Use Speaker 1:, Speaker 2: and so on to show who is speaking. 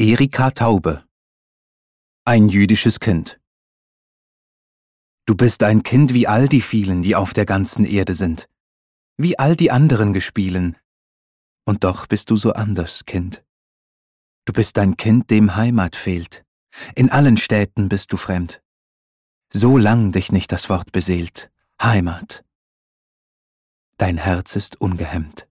Speaker 1: Erika Taube Ein jüdisches Kind Du bist ein Kind wie all die vielen, die auf der ganzen Erde sind, wie all die anderen Gespielen, und doch bist du so anders, Kind. Du bist ein Kind, dem Heimat fehlt, in allen Städten bist du fremd. So lang dich nicht das Wort beseelt, Heimat. Dein Herz ist ungehemmt.